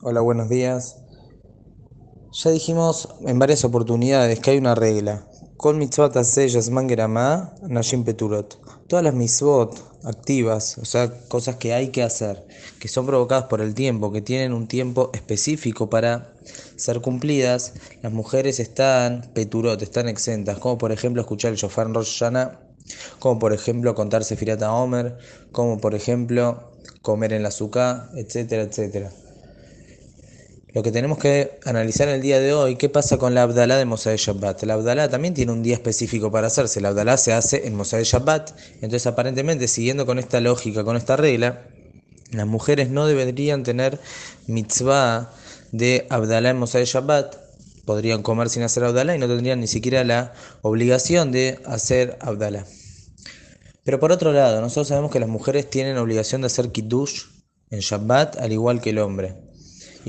Hola, buenos días. Ya dijimos en varias oportunidades que hay una regla. Con mitzvot aseyas mangerama, nashim peturot. Todas las mitzvot activas, o sea, cosas que hay que hacer, que son provocadas por el tiempo, que tienen un tiempo específico para ser cumplidas, las mujeres están peturot, están exentas, como por ejemplo escuchar el shofar en como por ejemplo contar Sefirata Omer, como por ejemplo comer en la azúcar, etcétera, etcétera. Lo que tenemos que analizar el día de hoy, ¿qué pasa con la Abdalá de Mosai Shabbat? La Abdalá también tiene un día específico para hacerse. La Abdalá se hace en Mosai Shabbat. Entonces, aparentemente, siguiendo con esta lógica, con esta regla, las mujeres no deberían tener mitzvah de Abdalá en Mosai Shabbat. Podrían comer sin hacer Abdalá y no tendrían ni siquiera la obligación de hacer Abdalá. Pero por otro lado, nosotros sabemos que las mujeres tienen obligación de hacer Kiddush en Shabbat al igual que el hombre.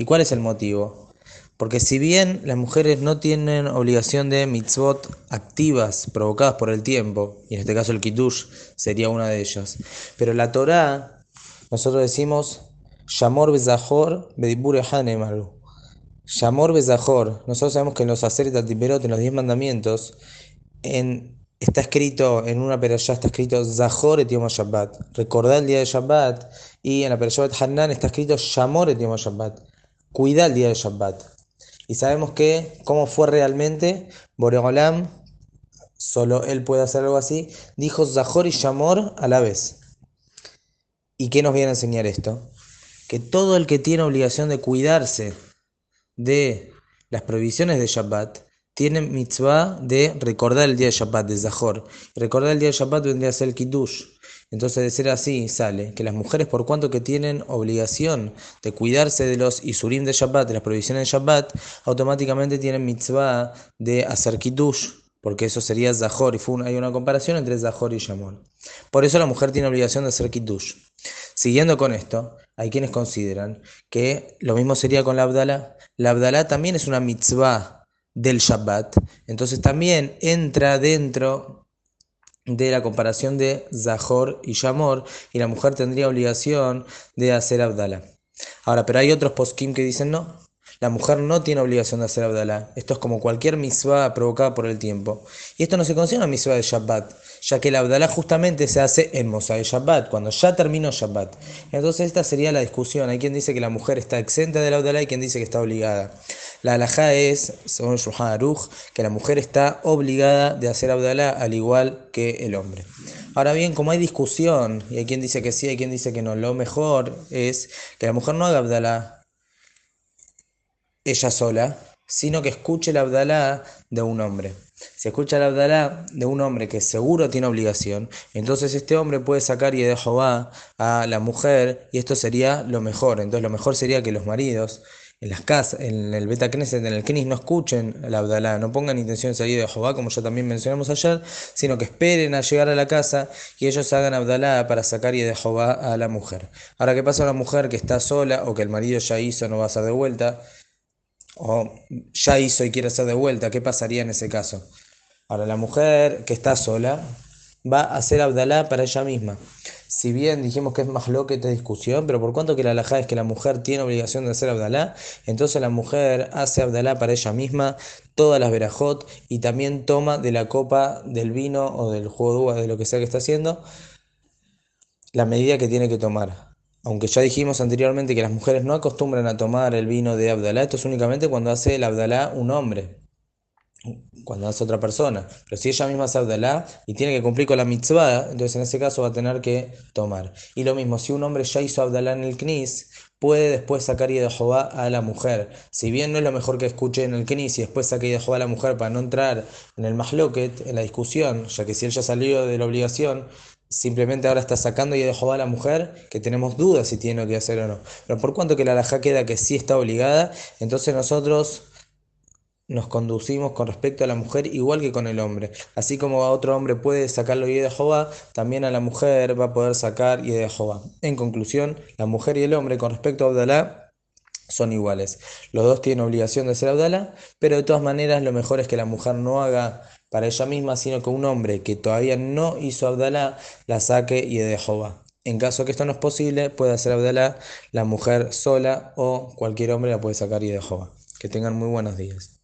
¿Y cuál es el motivo? Porque si bien las mujeres no tienen obligación de mitzvot activas provocadas por el tiempo, y en este caso el kiddush sería una de ellas, pero la Torá, nosotros decimos, Shamor bezahor bedibure hanemaru. Shamor bezahor. Nosotros sabemos que en los Aseret Atiperot, en los diez mandamientos, en, está escrito, en una perashá está escrito Zahor et Yom Shabbat. Recordar el día de Shabbat. Y en la perashá de Hanan está escrito Shamor et Yom Shabbat cuida el día de Shabbat. Y sabemos que, cómo fue realmente, Boreolam, solo él puede hacer algo así, dijo Zahor y Shamor a la vez. ¿Y qué nos viene a enseñar esto? Que todo el que tiene obligación de cuidarse de las prohibiciones de Shabbat, tiene mitzvah de recordar el día de Shabbat, de Zahor. Recordar el día de Shabbat vendría a ser el Kiddush. Entonces, de ser así, sale que las mujeres, por cuanto que tienen obligación de cuidarse de los Isurim de Shabbat, de las prohibiciones de Shabbat, automáticamente tienen mitzvah de hacer Kiddush, porque eso sería Zahor, y hay una comparación entre Zahor y Shamor. Por eso la mujer tiene obligación de hacer Kiddush. Siguiendo con esto, hay quienes consideran que lo mismo sería con la Abdalá. La Abdalá también es una mitzvah del Shabbat, entonces también entra dentro de la comparación de Zahor y Shamor, y la mujer tendría obligación de hacer Abdala. Ahora, pero hay otros poskim que dicen no, la mujer no tiene obligación de hacer Abdalá. Esto es como cualquier misvah provocada por el tiempo. Y esto no se considera una misvah de Shabbat, ya que el Abdalá justamente se hace en de Shabbat, cuando ya terminó Shabbat. Entonces esta sería la discusión. Hay quien dice que la mujer está exenta del Abdalá y quien dice que está obligada. La alajá es, según Shulchan Aruch, que la mujer está obligada de hacer Abdalá al igual que el hombre. Ahora bien, como hay discusión, y hay quien dice que sí, hay quien dice que no, lo mejor es que la mujer no haga Abdalá ella sola, sino que escuche la Abdalá de un hombre. Si escucha la Abdalá de un hombre que seguro tiene obligación, entonces este hombre puede sacar y de Jehová a la mujer y esto sería lo mejor. Entonces lo mejor sería que los maridos en las casas, en el Beta en el Knis, no escuchen la Abdalá, no pongan intención de salir de Jehová, como ya también mencionamos ayer, sino que esperen a llegar a la casa y ellos hagan Abdalá para sacar y de Jehová a la mujer. Ahora, ¿qué pasa a la mujer que está sola o que el marido ya hizo, no va a ser de vuelta? O ya hizo y quiere hacer de vuelta, ¿qué pasaría en ese caso? Ahora, la mujer que está sola va a hacer Abdalá para ella misma. Si bien dijimos que es más loca esta discusión, pero por cuanto que la alajá es que la mujer tiene obligación de hacer Abdalá, entonces la mujer hace Abdalá para ella misma todas las verajot y también toma de la copa del vino o del jugo de de lo que sea que está haciendo, la medida que tiene que tomar aunque ya dijimos anteriormente que las mujeres no acostumbran a tomar el vino de Abdalá, esto es únicamente cuando hace el Abdalá un hombre, cuando hace otra persona. Pero si ella misma hace Abdalá y tiene que cumplir con la mitzvah, entonces en ese caso va a tener que tomar. Y lo mismo, si un hombre ya hizo Abdalá en el Knis, puede después sacar y Jehová a la mujer. Si bien no es lo mejor que escuche en el Knis y después saque y a la mujer para no entrar en el Mahloket, en la discusión, ya que si él ya salió de la obligación, simplemente ahora está sacando y de Jehová a la mujer, que tenemos dudas si tiene que hacer o no. Pero por cuanto que la alhaja queda que sí está obligada, entonces nosotros nos conducimos con respecto a la mujer igual que con el hombre. Así como a otro hombre puede sacarlo y de Jehová, también a la mujer va a poder sacar y de Jehová. En conclusión, la mujer y el hombre con respecto a Abdalá son iguales. Los dos tienen obligación de ser Abdalá, pero de todas maneras lo mejor es que la mujer no haga para ella misma, sino que un hombre que todavía no hizo Abdalá la saque y de Jehová. En caso que esto no es posible, puede hacer Abdalá la mujer sola o cualquier hombre la puede sacar y de. Que tengan muy buenos días.